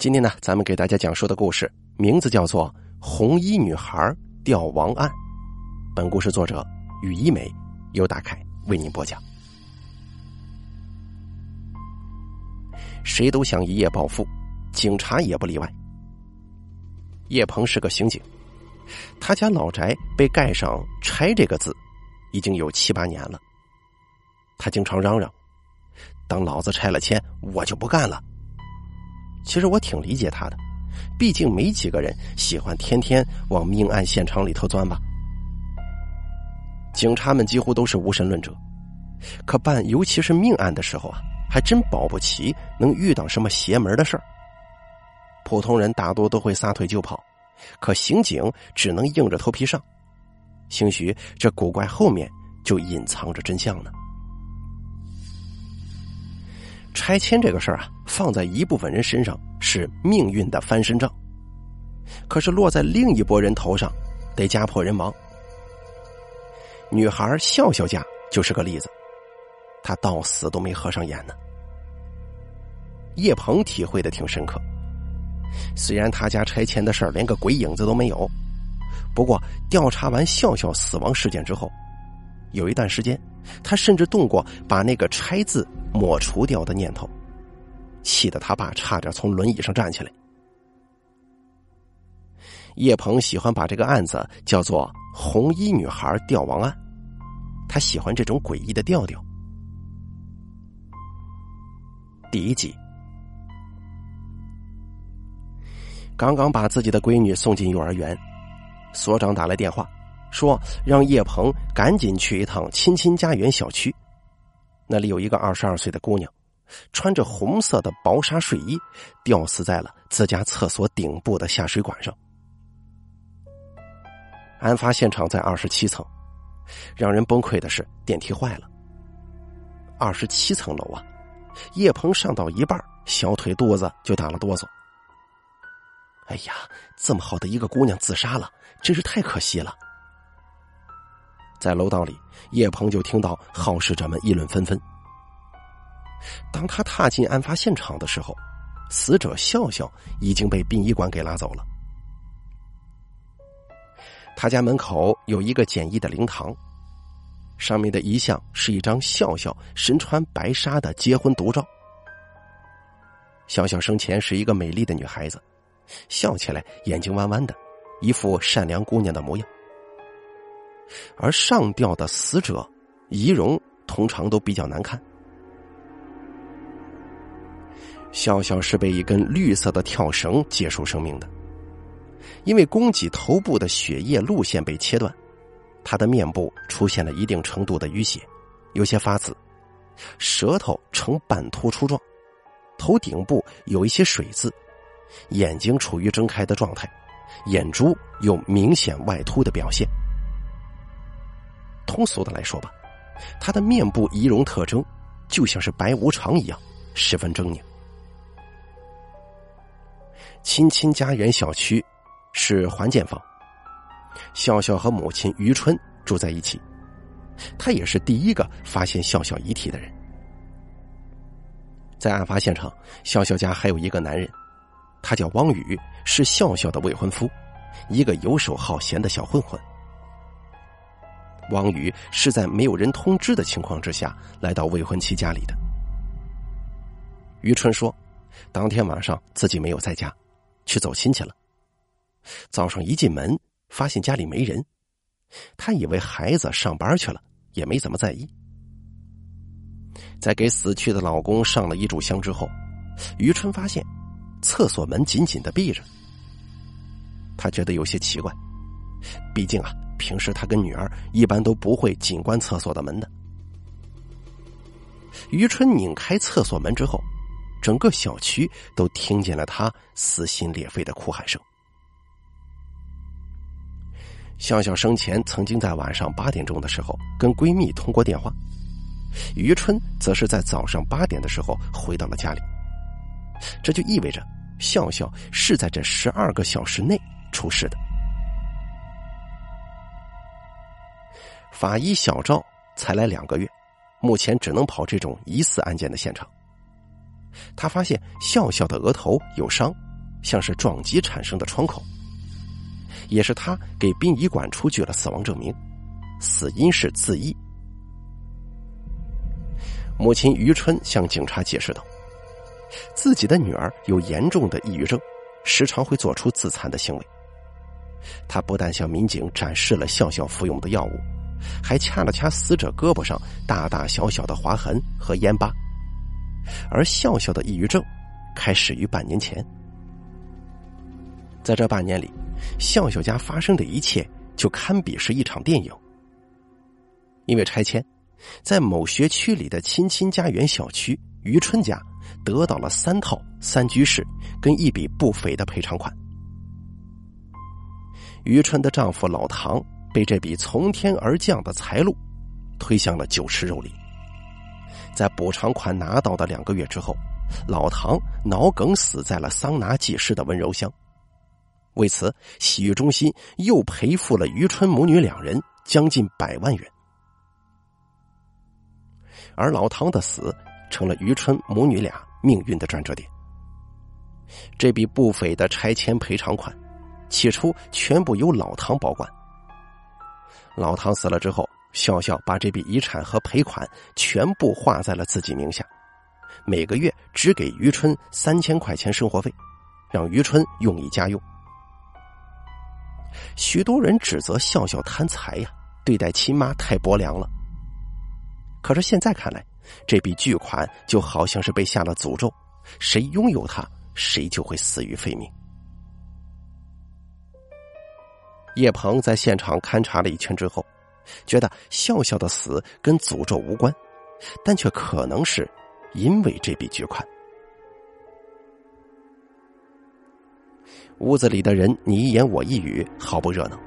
今天呢，咱们给大家讲述的故事名字叫做《红衣女孩吊王案》。本故事作者雨一梅，由大凯为您播讲。谁都想一夜暴富，警察也不例外。叶鹏是个刑警，他家老宅被盖上“拆”这个字，已经有七八年了。他经常嚷嚷：“等老子拆了迁，我就不干了。”其实我挺理解他的，毕竟没几个人喜欢天天往命案现场里头钻吧。警察们几乎都是无神论者，可办尤其是命案的时候啊，还真保不齐能遇到什么邪门的事儿。普通人大多都会撒腿就跑，可刑警只能硬着头皮上，兴许这古怪后面就隐藏着真相呢。拆迁这个事儿啊，放在一部分人身上是命运的翻身仗，可是落在另一拨人头上，得家破人亡。女孩笑笑家就是个例子，她到死都没合上眼呢。叶鹏体会的挺深刻，虽然他家拆迁的事儿连个鬼影子都没有，不过调查完笑笑死亡事件之后。有一段时间，他甚至动过把那个“拆”字抹除掉的念头，气得他爸差点从轮椅上站起来。叶鹏喜欢把这个案子叫做“红衣女孩吊亡案”，他喜欢这种诡异的调调。第一集，刚刚把自己的闺女送进幼儿园，所长打来电话。说让叶鹏赶紧去一趟亲亲家园小区，那里有一个二十二岁的姑娘，穿着红色的薄纱睡衣，吊死在了自家厕所顶部的下水管上。案发现场在二十七层，让人崩溃的是电梯坏了。二十七层楼啊，叶鹏上到一半，小腿肚子就打了哆嗦。哎呀，这么好的一个姑娘自杀了，真是太可惜了。在楼道里，叶鹏就听到好事者们议论纷纷。当他踏进案发现场的时候，死者笑笑已经被殡仪馆给拉走了。他家门口有一个简易的灵堂，上面的遗像是一张笑笑身穿白纱的结婚独照。笑笑生前是一个美丽的女孩子，笑起来眼睛弯弯的，一副善良姑娘的模样。而上吊的死者仪容通常都比较难看。笑笑是被一根绿色的跳绳结束生命的，因为供给头部的血液路线被切断，他的面部出现了一定程度的淤血，有些发紫，舌头呈半突出状，头顶部有一些水渍，眼睛处于睁开的状态，眼珠有明显外凸的表现。通俗的来说吧，他的面部仪容特征就像是白无常一样，十分狰狞。亲亲家园小区是环建房，笑笑和母亲于春住在一起，他也是第一个发现笑笑遗体的人。在案发现场，笑笑家还有一个男人，他叫汪宇，是笑笑的未婚夫，一个游手好闲的小混混。王宇是在没有人通知的情况之下来到未婚妻家里的。于春说，当天晚上自己没有在家，去走亲戚了。早上一进门，发现家里没人，他以为孩子上班去了，也没怎么在意。在给死去的老公上了一炷香之后，于春发现厕所门紧紧的闭着，他觉得有些奇怪，毕竟啊。平时他跟女儿一般都不会紧关厕所的门的。于春拧开厕所门之后，整个小区都听见了他撕心裂肺的哭喊声。笑笑生前曾经在晚上八点钟的时候跟闺蜜通过电话，于春则是在早上八点的时候回到了家里，这就意味着笑笑是在这十二个小时内出事的。法医小赵才来两个月，目前只能跑这种疑似案件的现场。他发现笑笑的额头有伤，像是撞击产生的创口，也是他给殡仪馆出具了死亡证明，死因是自缢。母亲于春向警察解释道：“自己的女儿有严重的抑郁症，时常会做出自残的行为。他不但向民警展示了笑笑服用的药物，还掐了掐死者胳膊上大大小小的划痕和烟疤。而笑笑的抑郁症开始于半年前。在这半年里，笑笑家发生的一切就堪比是一场电影。因为拆迁。”在某学区里的亲亲家园小区，于春家得到了三套三居室跟一笔不菲的赔偿款。于春的丈夫老唐被这笔从天而降的财路推向了酒池肉林。在补偿款拿到的两个月之后，老唐脑梗死在了桑拿技师的温柔乡。为此，洗浴中心又赔付了于春母女两人将近百万元。而老唐的死成了于春母女俩命运的转折点。这笔不菲的拆迁赔偿款，起初全部由老唐保管。老唐死了之后，笑笑把这笔遗产和赔款全部划在了自己名下，每个月只给于春三千块钱生活费，让于春用以家用。许多人指责笑笑贪财呀，对待亲妈太薄凉了。可是现在看来，这笔巨款就好像是被下了诅咒，谁拥有它，谁就会死于非命。叶鹏在现场勘察了一圈之后，觉得笑笑的死跟诅咒无关，但却可能是因为这笔巨款。屋子里的人你一言我一语，毫不热闹。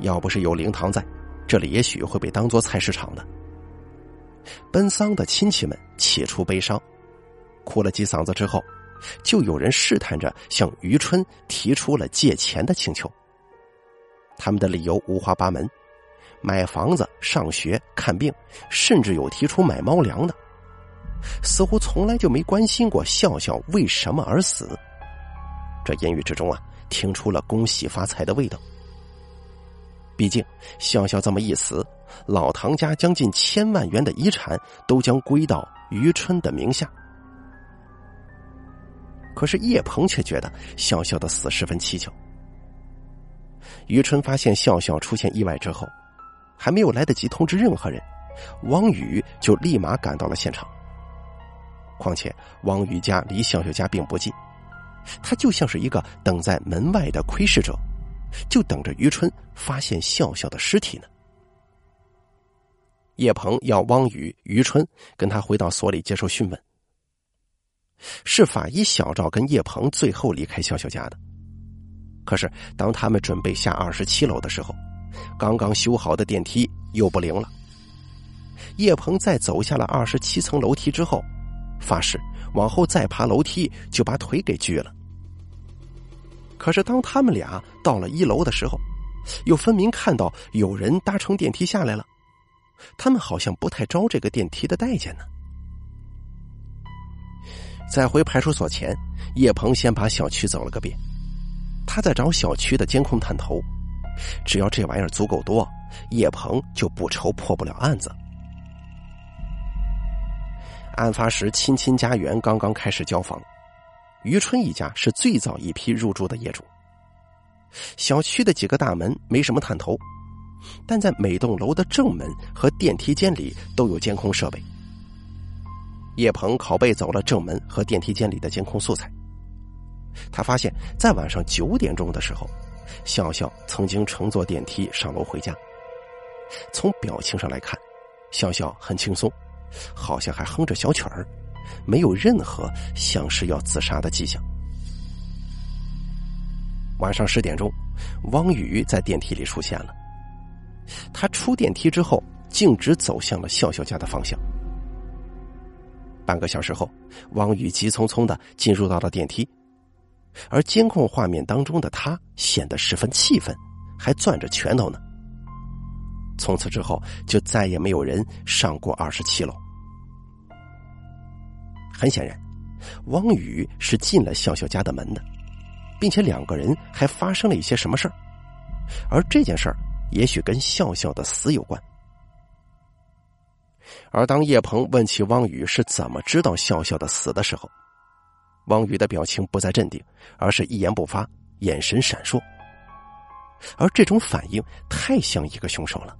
要不是有灵堂在，这里也许会被当做菜市场的。奔丧的亲戚们起初悲伤，哭了几嗓子之后，就有人试探着向于春提出了借钱的请求。他们的理由五花八门：买房子、上学、看病，甚至有提出买猫粮的。似乎从来就没关心过笑笑为什么而死。这言语之中啊，听出了恭喜发财的味道。毕竟笑笑这么一死。老唐家将近千万元的遗产都将归到于春的名下，可是叶鹏却觉得笑笑的死十分蹊跷。于春发现笑笑出现意外之后，还没有来得及通知任何人，汪宇就立马赶到了现场。况且汪宇家离笑笑家并不近，他就像是一个等在门外的窥视者，就等着于春发现笑笑的尸体呢。叶鹏要汪宇、于春跟他回到所里接受讯问。是法医小赵跟叶鹏最后离开笑笑家的。可是当他们准备下二十七楼的时候，刚刚修好的电梯又不灵了。叶鹏在走下了二十七层楼梯之后，发誓往后再爬楼梯就把腿给锯了。可是当他们俩到了一楼的时候，又分明看到有人搭乘电梯下来了。他们好像不太招这个电梯的待见呢。在回派出所前，叶鹏先把小区走了个遍，他在找小区的监控探头。只要这玩意儿足够多，叶鹏就不愁破不了案子。案发时，亲亲家园刚刚开始交房，于春一家是最早一批入住的业主。小区的几个大门没什么探头。但在每栋楼的正门和电梯间里都有监控设备。叶鹏拷贝走了正门和电梯间里的监控素材。他发现，在晚上九点钟的时候，笑笑曾经乘坐电梯上楼回家。从表情上来看，笑笑很轻松，好像还哼着小曲儿，没有任何像是要自杀的迹象。晚上十点钟，汪宇在电梯里出现了。他出电梯之后，径直走向了笑笑家的方向。半个小时后，汪宇急匆匆的进入到了电梯，而监控画面当中的他显得十分气愤，还攥着拳头呢。从此之后，就再也没有人上过二十七楼。很显然，汪宇是进了笑笑家的门的，并且两个人还发生了一些什么事儿，而这件事儿也许跟笑笑的死有关。而当叶鹏问起汪宇是怎么知道笑笑的死的时候，汪宇的表情不再镇定，而是一言不发，眼神闪烁。而这种反应太像一个凶手了。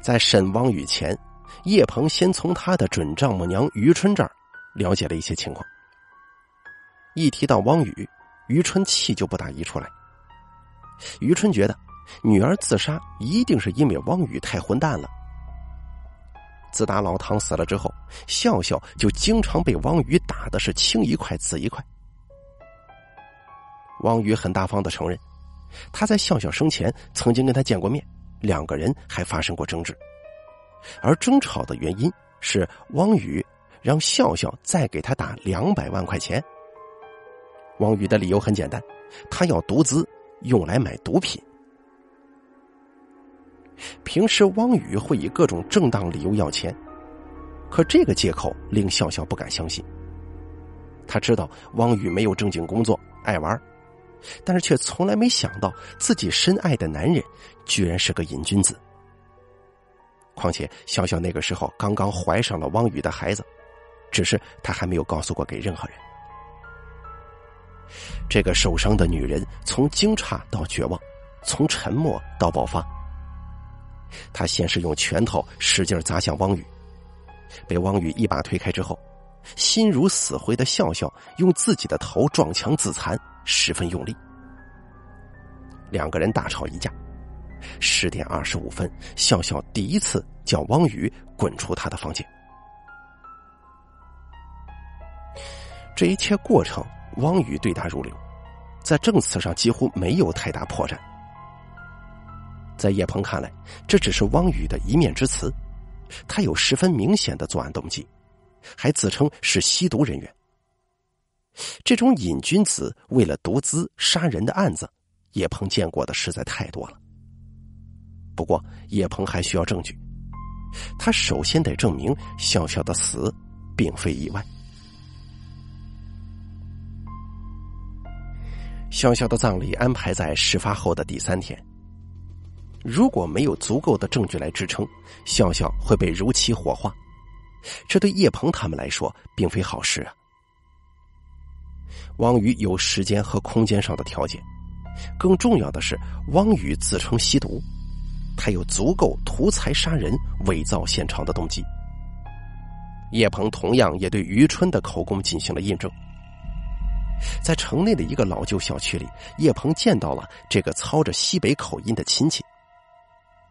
在审汪宇前，叶鹏先从他的准丈母娘于春这儿了解了一些情况。一提到汪宇，于春气就不打一处来。于春觉得女儿自杀一定是因为汪宇太混蛋了。自打老唐死了之后，笑笑就经常被汪宇打的是青一块紫一块。汪宇很大方的承认，他在笑笑生前曾经跟他见过面，两个人还发生过争执，而争吵的原因是汪宇让笑笑再给他打两百万块钱。汪宇的理由很简单，他要毒资用来买毒品。平时汪宇会以各种正当理由要钱，可这个借口令笑笑不敢相信。他知道汪宇没有正经工作，爱玩。但是却从来没想到自己深爱的男人居然是个瘾君子。况且笑笑那个时候刚刚怀上了汪宇的孩子，只是他还没有告诉过给任何人。这个受伤的女人从惊诧到绝望，从沉默到爆发。他先是用拳头使劲砸向汪宇，被汪宇一把推开之后，心如死灰的笑笑用自己的头撞墙自残。十分用力，两个人大吵一架。十点二十五分，笑笑第一次叫汪宇滚出他的房间。这一切过程，汪宇对答如流，在证词上几乎没有太大破绽。在叶鹏看来，这只是汪宇的一面之词，他有十分明显的作案动机，还自称是吸毒人员。这种瘾君子为了毒资杀人的案子，叶鹏见过的实在太多了。不过，叶鹏还需要证据，他首先得证明笑笑的死并非意外。笑笑的葬礼安排在事发后的第三天，如果没有足够的证据来支撑，笑笑会被如期火化，这对叶鹏他们来说并非好事啊。汪宇有时间和空间上的条件，更重要的是，汪宇自称吸毒，他有足够图财杀人、伪造现场的动机。叶鹏同样也对于春的口供进行了印证。在城内的一个老旧小区里，叶鹏见到了这个操着西北口音的亲戚。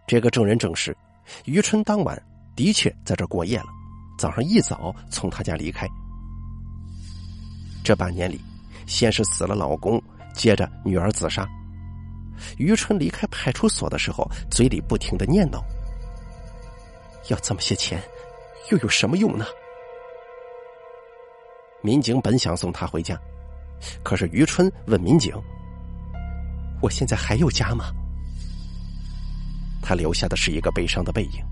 这个证人证实，于春当晚的确在这过夜了，早上一早从他家离开。这半年里。先是死了老公，接着女儿自杀。于春离开派出所的时候，嘴里不停的念叨：“要这么些钱，又有什么用呢？”民警本想送他回家，可是于春问民警：“我现在还有家吗？”他留下的是一个悲伤的背影，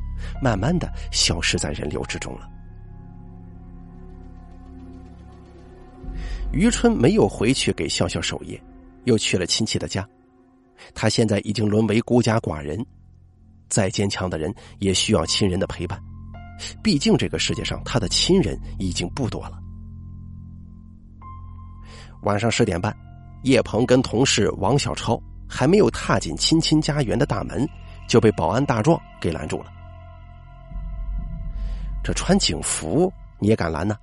慢慢的消失在人流之中了。于春没有回去给笑笑守夜，又去了亲戚的家。他现在已经沦为孤家寡人，再坚强的人也需要亲人的陪伴。毕竟这个世界上他的亲人已经不多了。晚上十点半，叶鹏跟同事王小超还没有踏进亲亲家园的大门，就被保安大壮给拦住了。这穿警服你也敢拦呢？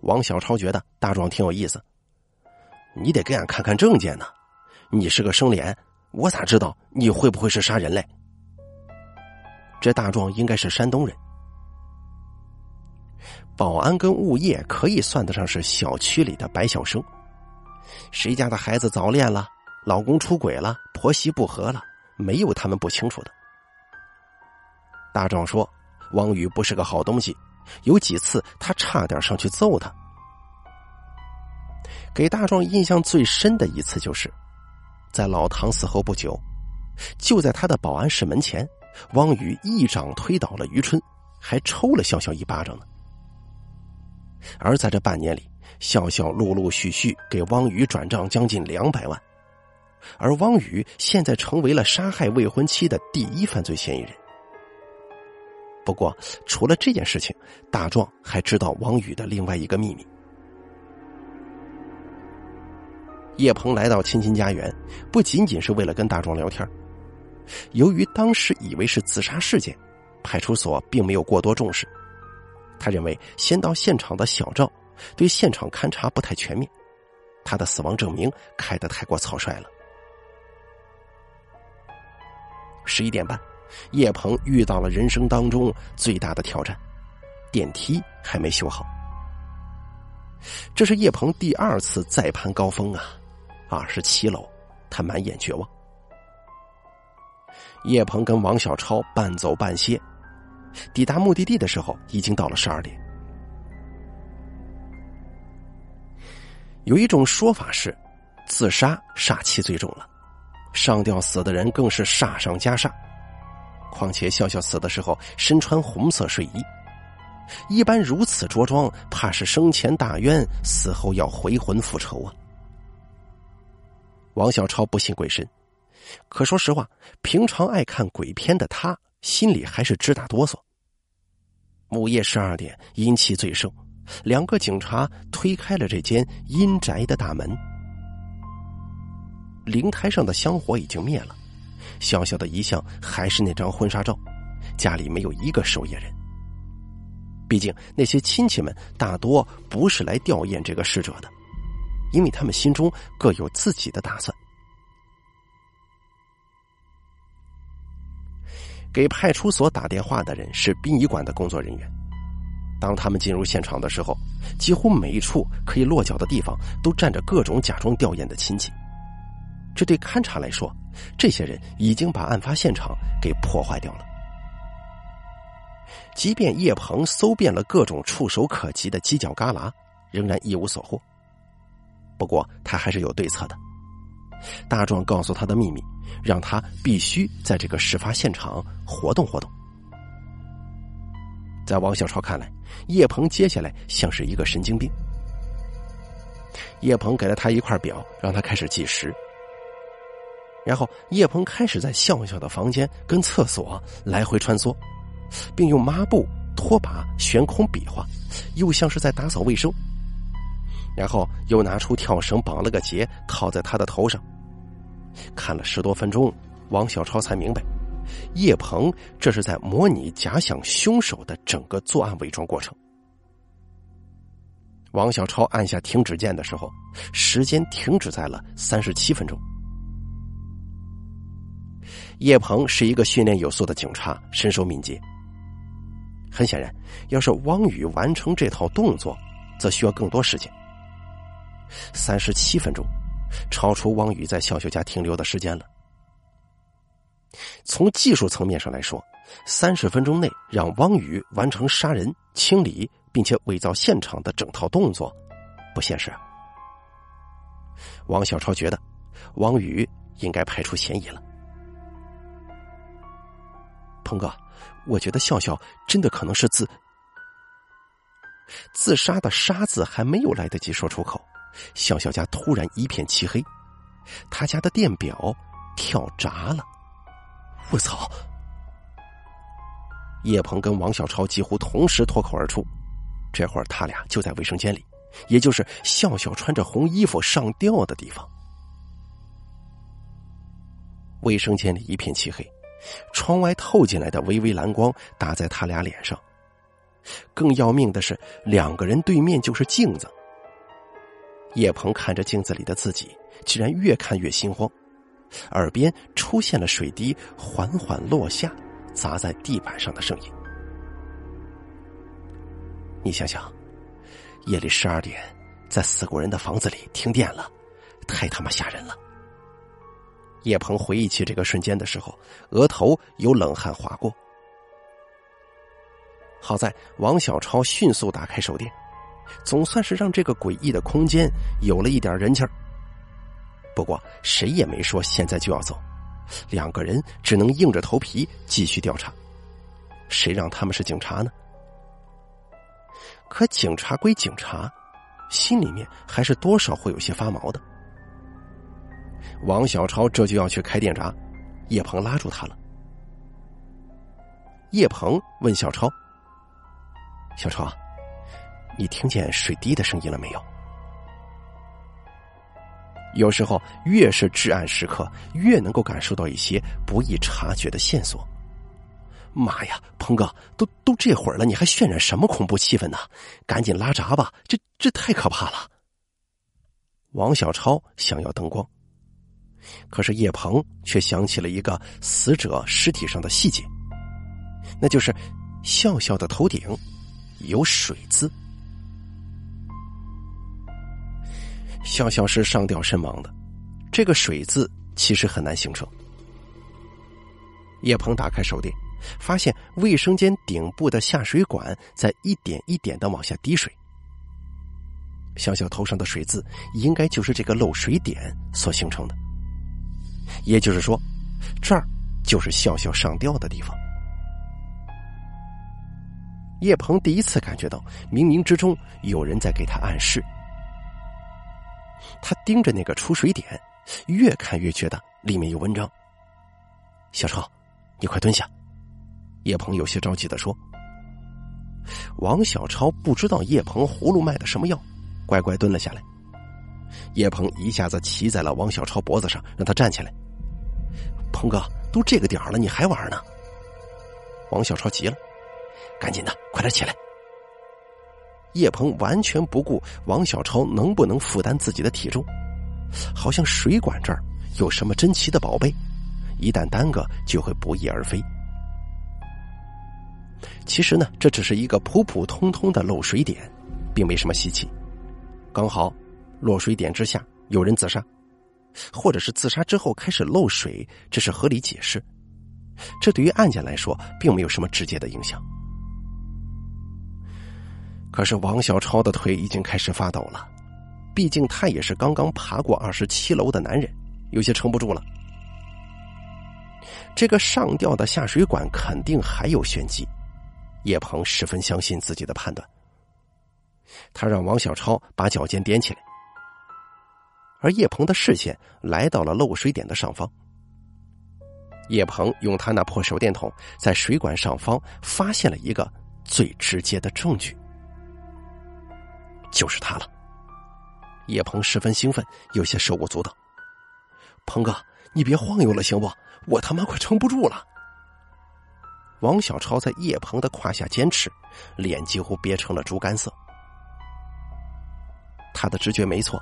王小超觉得大壮挺有意思，你得给俺看看证件呢。你是个生脸，我咋知道你会不会是杀人嘞？这大壮应该是山东人。保安跟物业可以算得上是小区里的白小生，谁家的孩子早恋了，老公出轨了，婆媳不和了，没有他们不清楚的。大壮说：“汪宇不是个好东西。”有几次，他差点上去揍他。给大壮印象最深的一次，就是在老唐死后不久，就在他的保安室门前，汪宇一掌推倒了于春，还抽了笑笑一巴掌呢。而在这半年里，笑笑陆陆续续给汪宇转账将近两百万，而汪宇现在成为了杀害未婚妻的第一犯罪嫌疑人。不过，除了这件事情，大壮还知道汪宇的另外一个秘密。叶鹏来到亲亲家园，不仅仅是为了跟大壮聊天。由于当时以为是自杀事件，派出所并没有过多重视。他认为先到现场的小赵对现场勘查不太全面，他的死亡证明开得太过草率了。十一点半。叶鹏遇到了人生当中最大的挑战，电梯还没修好。这是叶鹏第二次再攀高峰啊，二十七楼，他满眼绝望。叶鹏跟王小超半走半歇，抵达目的地的时候已经到了十二点。有一种说法是，自杀煞气最重了，上吊死的人更是煞上加煞。况且笑笑死的时候身穿红色睡衣，一般如此着装，怕是生前大冤，死后要回魂复仇啊！王小超不信鬼神，可说实话，平常爱看鬼片的他，心里还是直打哆嗦。午夜十二点，阴气最盛，两个警察推开了这间阴宅的大门，灵台上的香火已经灭了。小小的遗像还是那张婚纱照，家里没有一个守夜人。毕竟那些亲戚们大多不是来吊唁这个逝者的，因为他们心中各有自己的打算。给派出所打电话的人是殡仪馆的工作人员。当他们进入现场的时候，几乎每一处可以落脚的地方都站着各种假装吊唁的亲戚。这对勘察来说，这些人已经把案发现场给破坏掉了。即便叶鹏搜遍了各种触手可及的犄角旮旯，仍然一无所获。不过他还是有对策的。大壮告诉他的秘密，让他必须在这个事发现场活动活动。在王小超看来，叶鹏接下来像是一个神经病。叶鹏给了他一块表，让他开始计时。然后叶鹏开始在笑笑的房间跟厕所来回穿梭，并用抹布、拖把悬空比划，又像是在打扫卫生。然后又拿出跳绳绑了个结，套在他的头上。看了十多分钟，王小超才明白，叶鹏这是在模拟假想凶手的整个作案伪装过程。王小超按下停止键的时候，时间停止在了三十七分钟。叶鹏是一个训练有素的警察，身手敏捷。很显然，要是汪宇完成这套动作，则需要更多时间。三十七分钟，超出汪宇在笑笑家停留的时间了。从技术层面上来说，三十分钟内让汪宇完成杀人、清理并且伪造现场的整套动作，不现实。王小超觉得，汪宇应该排除嫌疑了。鹏哥，我觉得笑笑真的可能是自自杀的“杀”字还没有来得及说出口，笑笑家突然一片漆黑，他家的电表跳闸了。我操！叶鹏跟王小超几乎同时脱口而出，这会儿他俩就在卫生间里，也就是笑笑穿着红衣服上吊的地方。卫生间里一片漆黑。窗外透进来的微微蓝光打在他俩脸上，更要命的是，两个人对面就是镜子。叶鹏看着镜子里的自己，居然越看越心慌，耳边出现了水滴缓缓落下、砸在地板上的声音。你想想，夜里十二点，在死过人的房子里停电了，太他妈吓人了。叶鹏回忆起这个瞬间的时候，额头有冷汗划过。好在王小超迅速打开手电，总算是让这个诡异的空间有了一点人气儿。不过谁也没说现在就要走，两个人只能硬着头皮继续调查。谁让他们是警察呢？可警察归警察，心里面还是多少会有些发毛的。王小超这就要去开电闸，叶鹏拉住他了。叶鹏问小超：“小超，你听见水滴的声音了没有？”有时候，越是至暗时刻，越能够感受到一些不易察觉的线索。妈呀，鹏哥，都都这会儿了，你还渲染什么恐怖气氛呢？赶紧拉闸吧，这这太可怕了。王小超想要灯光，可是叶鹏却想起了一个死者尸体上的细节，那就是笑笑的头顶有水渍。笑笑是上吊身亡的，这个水渍其实很难形成。叶鹏打开手电。发现卫生间顶部的下水管在一点一点的往下滴水，笑笑头上的水渍应该就是这个漏水点所形成的。也就是说，这儿就是笑笑上吊的地方。叶鹏第一次感觉到冥冥之中有人在给他暗示。他盯着那个出水点，越看越觉得里面有文章。小超，你快蹲下。叶鹏有些着急的说：“王小超不知道叶鹏葫芦卖的什么药，乖乖蹲了下来。叶鹏一下子骑在了王小超脖子上，让他站起来。鹏哥，都这个点了，你还玩呢？”王小超急了：“赶紧的，快点起来！”叶鹏完全不顾王小超能不能负担自己的体重，好像水管这儿有什么珍奇的宝贝，一旦耽搁就会不翼而飞。其实呢，这只是一个普普通通的漏水点，并没什么稀奇。刚好落水点之下有人自杀，或者是自杀之后开始漏水，这是合理解释。这对于案件来说，并没有什么直接的影响。可是王小超的腿已经开始发抖了，毕竟他也是刚刚爬过二十七楼的男人，有些撑不住了。这个上吊的下水管肯定还有玄机。叶鹏十分相信自己的判断，他让王小超把脚尖踮起来，而叶鹏的视线来到了漏水点的上方。叶鹏用他那破手电筒在水管上方发现了一个最直接的证据，就是他了。叶鹏十分兴奋，有些手舞足蹈。鹏哥，你别晃悠了，行不？我他妈快撑不住了。王小超在叶鹏的胯下坚持，脸几乎憋成了猪肝色。他的直觉没错，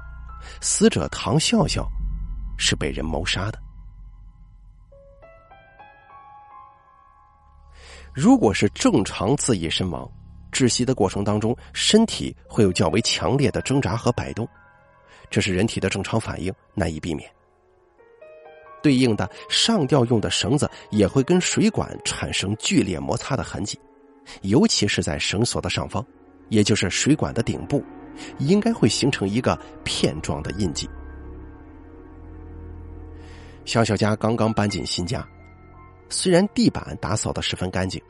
死者唐笑笑是被人谋杀的。如果是正常自缢身亡，窒息的过程当中，身体会有较为强烈的挣扎和摆动，这是人体的正常反应，难以避免。对应的上吊用的绳子也会跟水管产生剧烈摩擦的痕迹，尤其是在绳索的上方，也就是水管的顶部，应该会形成一个片状的印记。小小家刚刚搬进新家，虽然地板打扫的十分干净，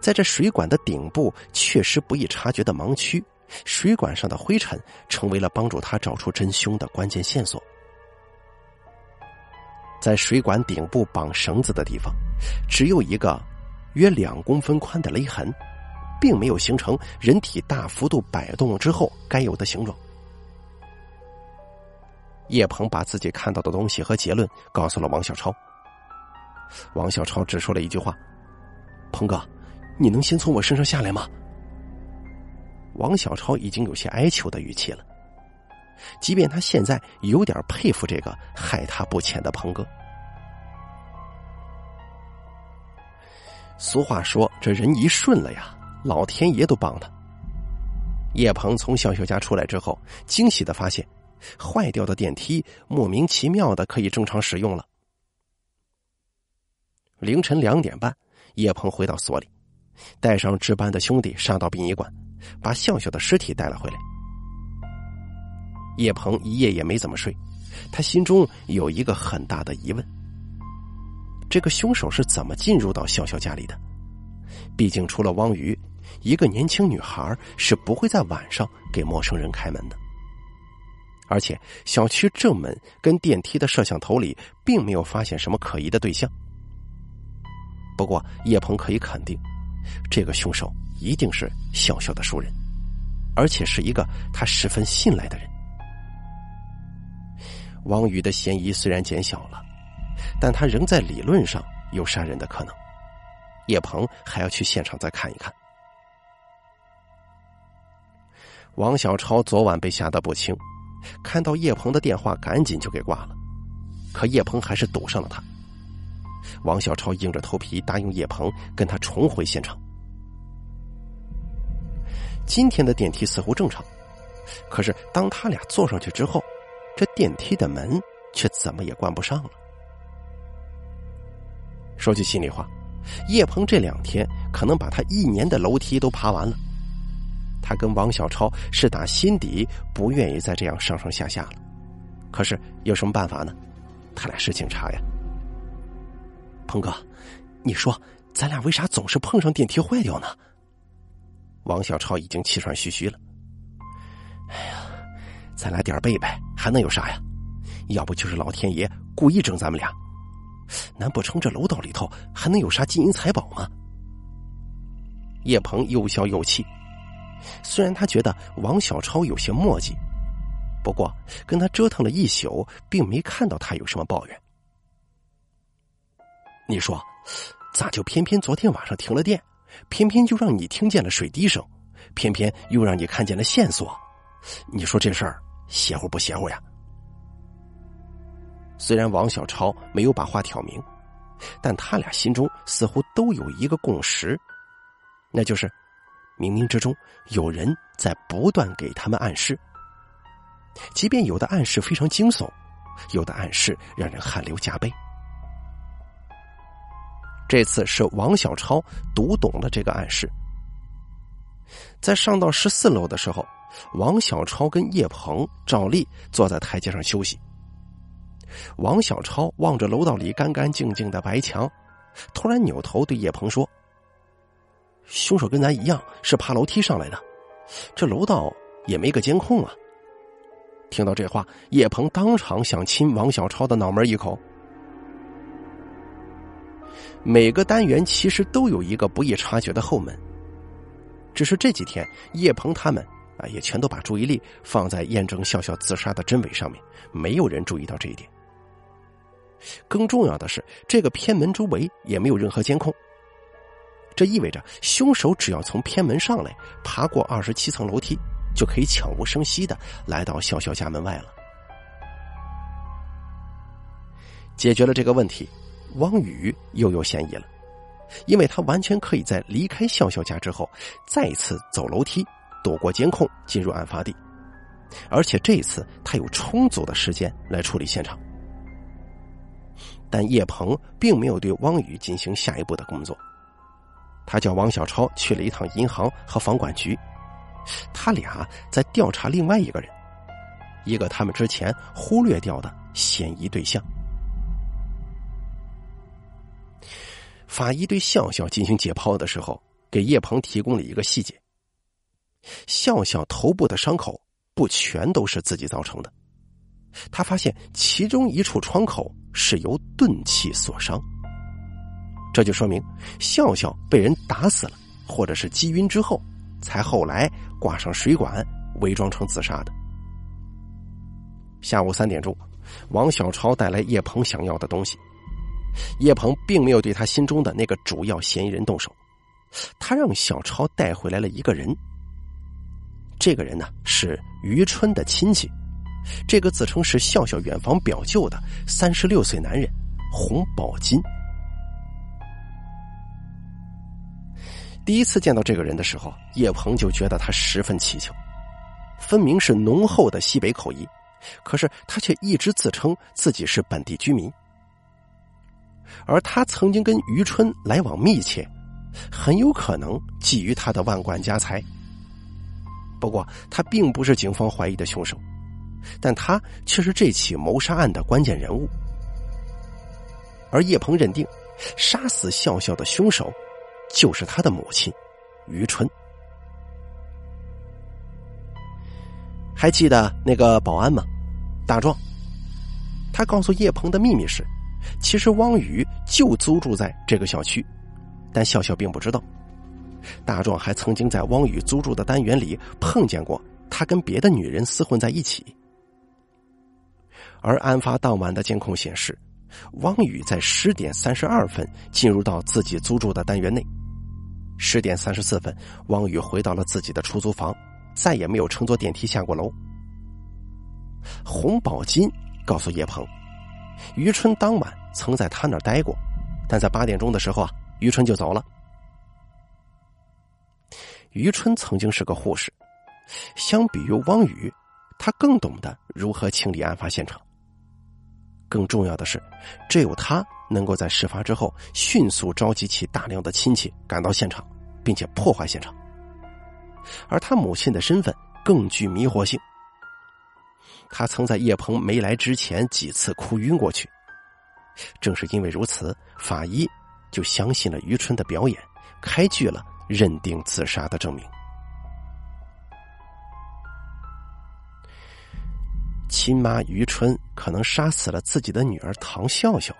在这水管的顶部确实不易察觉的盲区，水管上的灰尘成为了帮助他找出真凶的关键线索。在水管顶部绑绳子的地方，只有一个约两公分宽的勒痕，并没有形成人体大幅度摆动之后该有的形状。叶鹏把自己看到的东西和结论告诉了王小超。王小超只说了一句话：“鹏哥，你能先从我身上下来吗？”王小超已经有些哀求的语气了。即便他现在有点佩服这个害他不浅的鹏哥。俗话说：“这人一顺了呀，老天爷都帮他。”叶鹏从笑笑家出来之后，惊喜的发现，坏掉的电梯莫名其妙的可以正常使用了。凌晨两点半，叶鹏回到所里，带上值班的兄弟上到殡仪馆，把笑笑的尸体带了回来。叶鹏一夜也没怎么睡，他心中有一个很大的疑问：这个凶手是怎么进入到笑笑家里的？毕竟除了汪鱼，一个年轻女孩是不会在晚上给陌生人开门的。而且，小区正门跟电梯的摄像头里并没有发现什么可疑的对象。不过，叶鹏可以肯定，这个凶手一定是笑笑的熟人，而且是一个他十分信赖的人。王宇的嫌疑虽然减小了，但他仍在理论上有杀人的可能。叶鹏还要去现场再看一看。王小超昨晚被吓得不轻。看到叶鹏的电话，赶紧就给挂了。可叶鹏还是堵上了他。王小超硬着头皮答应叶鹏跟他重回现场。今天的电梯似乎正常，可是当他俩坐上去之后，这电梯的门却怎么也关不上了。说句心里话，叶鹏这两天可能把他一年的楼梯都爬完了。他跟王小超是打心底不愿意再这样上上下下了，可是有什么办法呢？他俩是警察呀。鹏哥，你说咱俩为啥总是碰上电梯坏掉呢？王小超已经气喘吁吁了。哎呀，咱俩点背呗，还能有啥呀？要不就是老天爷故意整咱们俩。难不成这楼道里头还能有啥金银财宝吗？叶鹏又笑又气。虽然他觉得王小超有些磨叽，不过跟他折腾了一宿，并没看到他有什么抱怨。你说，咋就偏偏昨天晚上停了电，偏偏就让你听见了水滴声，偏偏又让你看见了线索？你说这事儿邪乎不邪乎呀？虽然王小超没有把话挑明，但他俩心中似乎都有一个共识，那就是。冥冥之中，有人在不断给他们暗示。即便有的暗示非常惊悚，有的暗示让人汗流浃背。这次是王小超读懂了这个暗示。在上到十四楼的时候，王小超跟叶鹏照例坐在台阶上休息。王小超望着楼道里干干净净的白墙，突然扭头对叶鹏说。凶手跟咱一样是爬楼梯上来的，这楼道也没个监控啊。听到这话，叶鹏当场想亲王小超的脑门一口。每个单元其实都有一个不易察觉的后门，只是这几天叶鹏他们啊也全都把注意力放在验证笑笑自杀的真伪上面，没有人注意到这一点。更重要的是，这个偏门周围也没有任何监控。这意味着，凶手只要从偏门上来，爬过二十七层楼梯，就可以悄无声息的来到笑笑家门外了。解决了这个问题，汪宇又有嫌疑了，因为他完全可以在离开笑笑家之后，再一次走楼梯，躲过监控，进入案发地，而且这一次他有充足的时间来处理现场。但叶鹏并没有对汪宇进行下一步的工作。他叫王小超去了一趟银行和房管局，他俩在调查另外一个人，一个他们之前忽略掉的嫌疑对象。法医对笑笑进行解剖的时候，给叶鹏提供了一个细节：笑笑头部的伤口不全都是自己造成的，他发现其中一处创口是由钝器所伤。这就说明笑笑被人打死了，或者是击晕之后，才后来挂上水管，伪装成自杀的。下午三点钟，王小超带来叶鹏想要的东西，叶鹏并没有对他心中的那个主要嫌疑人动手，他让小超带回来了一个人。这个人呢是于春的亲戚，这个自称是笑笑远房表舅的三十六岁男人洪宝金。第一次见到这个人的时候，叶鹏就觉得他十分蹊跷，分明是浓厚的西北口音，可是他却一直自称自己是本地居民。而他曾经跟于春来往密切，很有可能觊觎他的万贯家财。不过，他并不是警方怀疑的凶手，但他却是这起谋杀案的关键人物。而叶鹏认定，杀死笑笑的凶手。就是他的母亲，于春。还记得那个保安吗？大壮。他告诉叶鹏的秘密是，其实汪宇就租住在这个小区，但笑笑并不知道。大壮还曾经在汪宇租住的单元里碰见过他跟别的女人厮混在一起。而案发当晚的监控显示，汪宇在十点三十二分进入到自己租住的单元内，十点三十四分，汪宇回到了自己的出租房。再也没有乘坐电梯下过楼。洪宝金告诉叶鹏，于春当晚曾在他那儿待过，但在八点钟的时候啊，于春就走了。于春曾经是个护士，相比于汪宇，他更懂得如何清理案发现场。更重要的是，只有他能够在事发之后迅速召集起大量的亲戚赶到现场，并且破坏现场。而他母亲的身份更具迷惑性。他曾在叶鹏没来之前几次哭晕过去。正是因为如此，法医就相信了于春的表演，开具了认定自杀的证明。亲妈于春可能杀死了自己的女儿唐笑笑，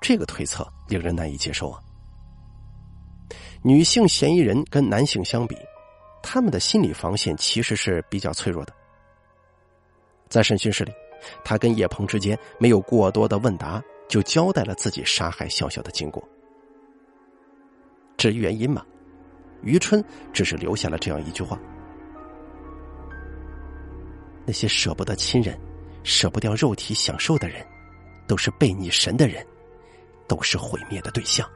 这个推测令人难以接受啊！女性嫌疑人跟男性相比。他们的心理防线其实是比较脆弱的。在审讯室里，他跟叶鹏之间没有过多的问答，就交代了自己杀害笑笑的经过。至于原因嘛，于春只是留下了这样一句话：“那些舍不得亲人、舍不掉肉体享受的人，都是被你神的人，都是毁灭的对象。”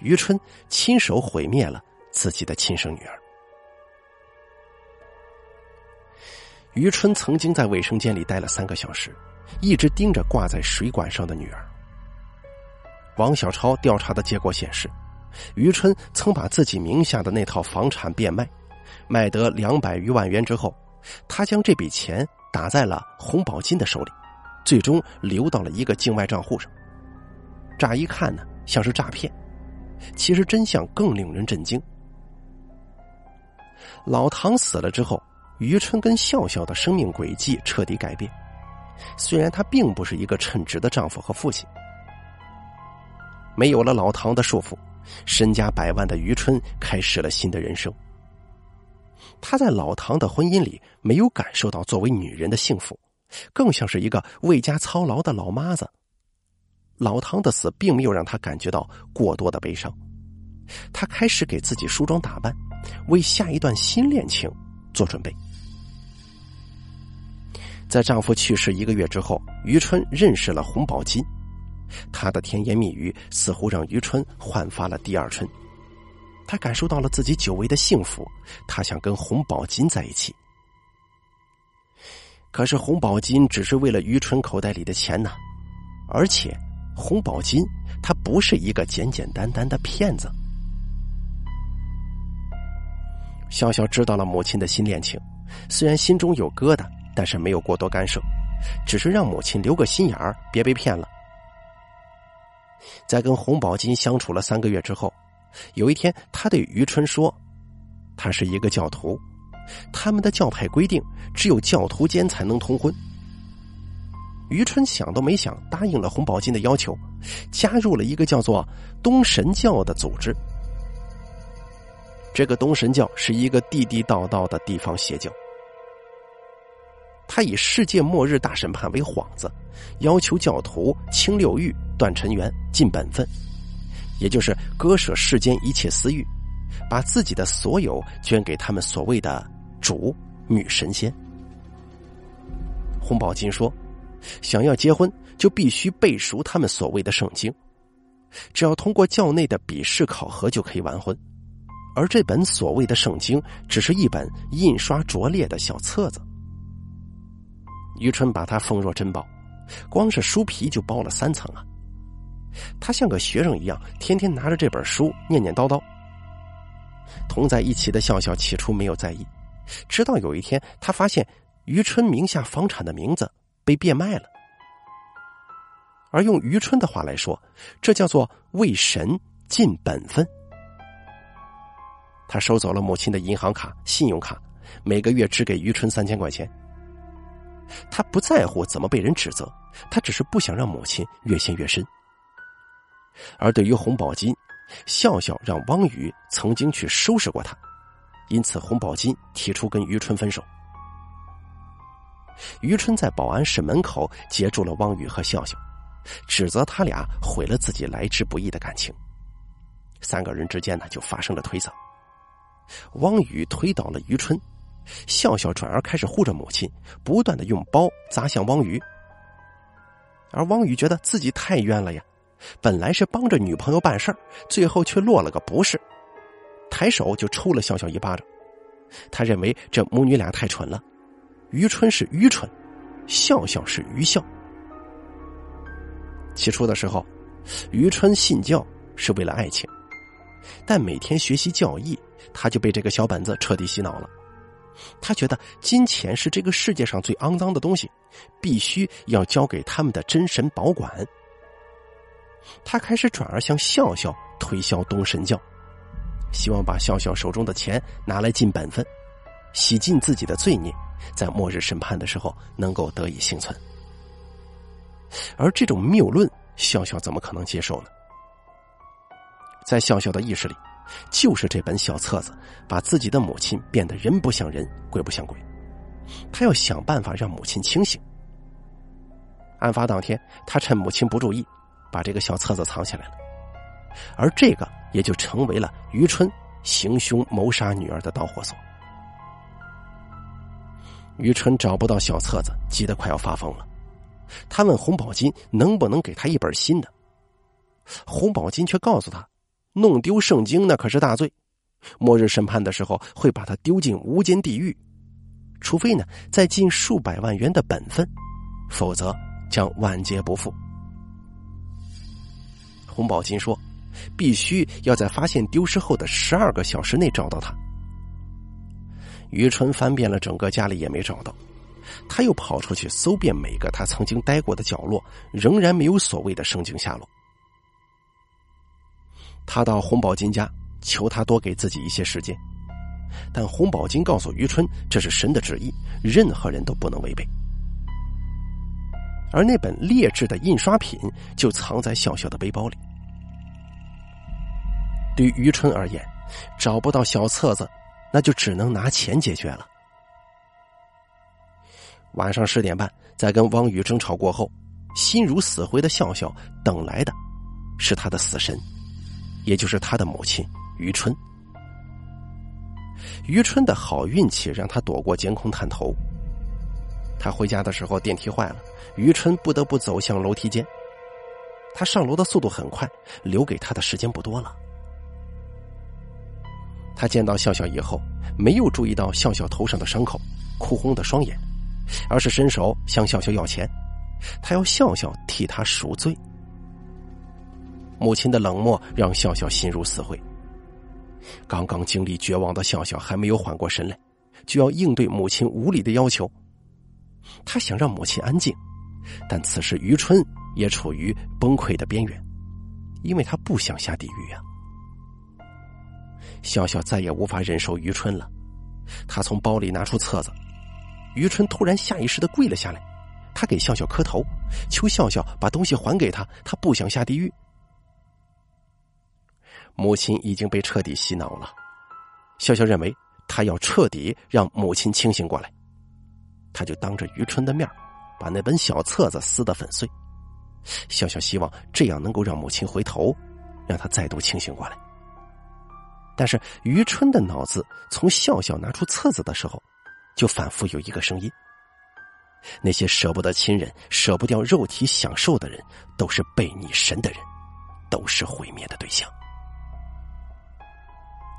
于春亲手毁灭了。自己的亲生女儿于春曾经在卫生间里待了三个小时，一直盯着挂在水管上的女儿。王小超调查的结果显示，于春曾把自己名下的那套房产变卖，卖得两百余万元之后，他将这笔钱打在了洪宝金的手里，最终流到了一个境外账户上。乍一看呢，像是诈骗，其实真相更令人震惊。老唐死了之后，于春跟笑笑的生命轨迹彻底改变。虽然他并不是一个称职的丈夫和父亲，没有了老唐的束缚，身家百万的于春开始了新的人生。她在老唐的婚姻里没有感受到作为女人的幸福，更像是一个为家操劳的老妈子。老唐的死并没有让她感觉到过多的悲伤，她开始给自己梳妆打扮。为下一段新恋情做准备。在丈夫去世一个月之后，于春认识了洪宝金，他的甜言蜜语似乎让于春焕发了第二春。他感受到了自己久违的幸福，他想跟洪宝金在一起。可是洪宝金只是为了于春口袋里的钱呢，而且洪宝金他不是一个简简单单的骗子。笑笑知道了母亲的新恋情，虽然心中有疙瘩，但是没有过多干涉，只是让母亲留个心眼儿，别被骗了。在跟洪宝金相处了三个月之后，有一天，他对于春说：“他是一个教徒，他们的教派规定，只有教徒间才能通婚。”于春想都没想，答应了洪宝金的要求，加入了一个叫做东神教的组织。这个东神教是一个地地道道的地方邪教，他以世界末日大审判为幌子，要求教徒清六欲、断尘缘、尽本分，也就是割舍世间一切私欲，把自己的所有捐给他们所谓的主女神仙。洪宝金说：“想要结婚，就必须背熟他们所谓的圣经，只要通过教内的笔试考核就可以完婚。”而这本所谓的圣经，只是一本印刷拙劣的小册子。于春把它奉若珍宝，光是书皮就包了三层啊！他像个学生一样，天天拿着这本书念念叨叨。同在一起的笑笑起初没有在意，直到有一天，他发现于春名下房产的名字被变卖了。而用于春的话来说，这叫做为神尽本分。他收走了母亲的银行卡、信用卡，每个月只给于春三千块钱。他不在乎怎么被人指责，他只是不想让母亲越陷越深。而对于洪宝金，笑笑让汪宇曾经去收拾过他，因此洪宝金提出跟于春分手。于春在保安室门口截住了汪宇和笑笑，指责他俩毁了自己来之不易的感情。三个人之间呢就发生了推搡，汪宇推倒了于春，笑笑转而开始护着母亲，不断的用包砸向汪宇。而汪宇觉得自己太冤了呀，本来是帮着女朋友办事儿，最后却落了个不是，抬手就抽了笑笑一巴掌。他认为这母女俩太蠢了。于春是愚蠢，笑笑是愚孝。起初的时候，于春信教是为了爱情，但每天学习教义，他就被这个小本子彻底洗脑了。他觉得金钱是这个世界上最肮脏的东西，必须要交给他们的真神保管。他开始转而向笑笑推销东神教，希望把笑笑手中的钱拿来尽本分，洗尽自己的罪孽。在末日审判的时候能够得以幸存，而这种谬论，笑笑怎么可能接受呢？在笑笑的意识里，就是这本小册子把自己的母亲变得人不像人，鬼不像鬼。他要想办法让母亲清醒。案发当天，他趁母亲不注意，把这个小册子藏起来了，而这个也就成为了于春行凶谋杀女儿的导火索。于春找不到小册子，急得快要发疯了。他问洪宝金能不能给他一本新的。洪宝金却告诉他，弄丢圣经那可是大罪，末日审判的时候会把他丢进无间地狱，除非呢再尽数百万元的本分，否则将万劫不复。洪宝金说，必须要在发现丢失后的十二个小时内找到他。于春翻遍了整个家里也没找到，他又跑出去搜遍每个他曾经待过的角落，仍然没有所谓的圣经下落。他到洪宝金家求他多给自己一些时间，但洪宝金告诉于春这是神的旨意，任何人都不能违背。而那本劣质的印刷品就藏在笑笑的背包里。对于春而言，找不到小册子。那就只能拿钱解决了。晚上十点半，在跟汪宇争吵过后，心如死灰的笑笑等来的，是他的死神，也就是他的母亲于春。于春的好运气让他躲过监控探头。他回家的时候电梯坏了，于春不得不走向楼梯间。他上楼的速度很快，留给他的时间不多了。他见到笑笑以后，没有注意到笑笑头上的伤口、哭红的双眼，而是伸手向笑笑要钱，他要笑笑替他赎罪。母亲的冷漠让笑笑心如死灰。刚刚经历绝望的笑笑还没有缓过神来，就要应对母亲无理的要求。他想让母亲安静，但此时于春也处于崩溃的边缘，因为他不想下地狱呀。笑笑再也无法忍受于春了，他从包里拿出册子，于春突然下意识的跪了下来，他给笑笑磕头，求笑笑把东西还给他，他不想下地狱。母亲已经被彻底洗脑了，笑笑认为他要彻底让母亲清醒过来，他就当着于春的面把那本小册子撕得粉碎，笑笑希望这样能够让母亲回头，让他再度清醒过来。但是于春的脑子从笑笑拿出册子的时候，就反复有一个声音：那些舍不得亲人、舍不掉肉体享受的人，都是背逆神的人，都是毁灭的对象。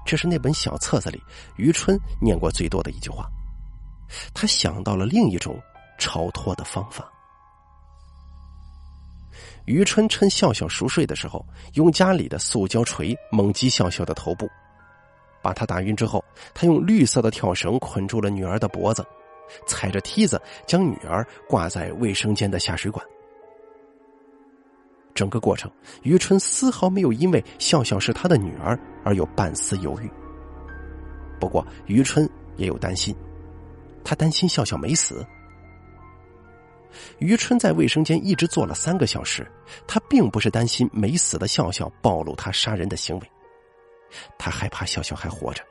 这是那本小册子里于春念过最多的一句话。他想到了另一种超脱的方法。于春趁笑笑熟睡的时候，用家里的塑胶锤猛击笑笑的头部。把他打晕之后，他用绿色的跳绳捆住了女儿的脖子，踩着梯子将女儿挂在卫生间的下水管。整个过程，于春丝毫没有因为笑笑是他的女儿而有半丝犹豫。不过于春也有担心，他担心笑笑没死。于春在卫生间一直坐了三个小时，他并不是担心没死的笑笑暴露他杀人的行为，他害怕笑笑还活着，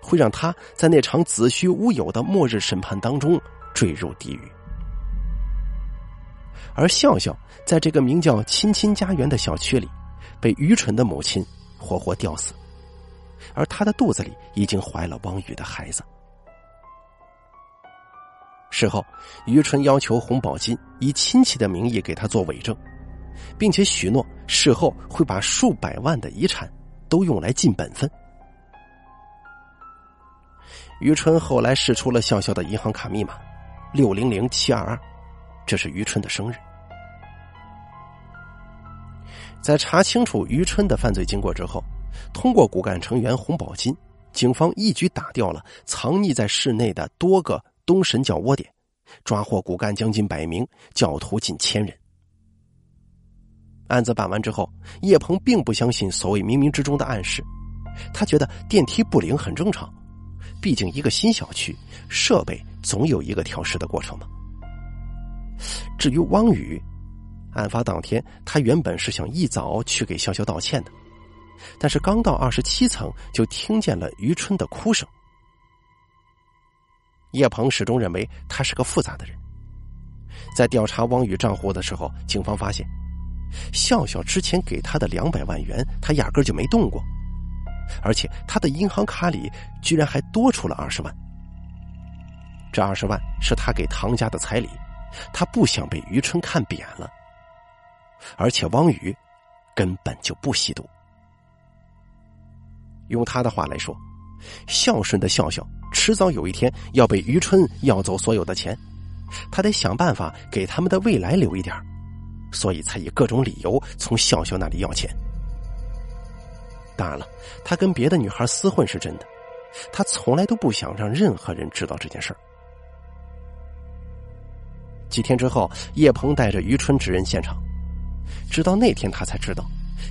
会让他在那场子虚乌有的末日审判当中坠入地狱。而笑笑在这个名叫“亲亲家园”的小区里，被愚蠢的母亲活活吊死，而他的肚子里已经怀了汪宇的孩子。事后，于春要求洪宝金以亲戚的名义给他做伪证，并且许诺事后会把数百万的遗产都用来尽本分。于春后来试出了笑笑的银行卡密码，六零零七二二，这是于春的生日。在查清楚于春的犯罪经过之后，通过骨干成员洪宝金，警方一举打掉了藏匿在室内的多个。东神教窝点，抓获骨干将近百名，教徒近千人。案子办完之后，叶鹏并不相信所谓冥冥之中的暗示，他觉得电梯不灵很正常，毕竟一个新小区，设备总有一个调试的过程嘛。至于汪宇，案发当天他原本是想一早去给潇潇道歉的，但是刚到二十七层就听见了于春的哭声。叶鹏始终认为他是个复杂的人。在调查汪宇账户的时候，警方发现，笑笑之前给他的两百万元，他压根就没动过，而且他的银行卡里居然还多出了二十万。这二十万是他给唐家的彩礼，他不想被于春看扁了。而且汪宇根本就不吸毒。用他的话来说，孝顺的笑笑。迟早有一天要被于春要走所有的钱，他得想办法给他们的未来留一点所以才以各种理由从笑笑那里要钱。当然了，他跟别的女孩厮混是真的，他从来都不想让任何人知道这件事儿。几天之后，叶鹏带着于春指认现场，直到那天他才知道，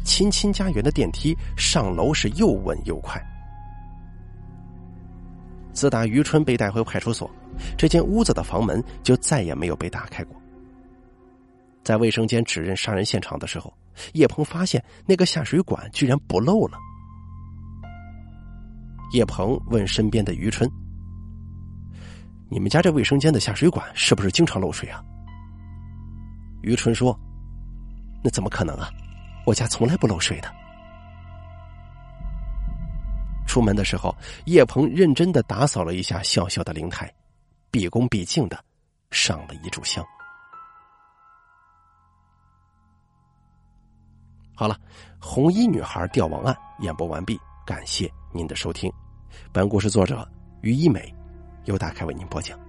亲亲家园的电梯上楼是又稳又快。自打于春被带回派出所，这间屋子的房门就再也没有被打开过。在卫生间指认杀人现场的时候，叶鹏发现那个下水管居然不漏了。叶鹏问身边的于春：“你们家这卫生间的下水管是不是经常漏水啊？”于春说：“那怎么可能啊，我家从来不漏水的。”出门的时候，叶鹏认真的打扫了一下笑笑的灵台，毕恭毕敬的上了一炷香。好了，红衣女孩吊亡案演播完毕，感谢您的收听。本故事作者于一美，由大开为您播讲。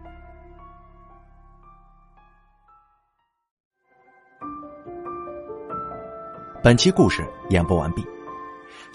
本期故事演播完毕。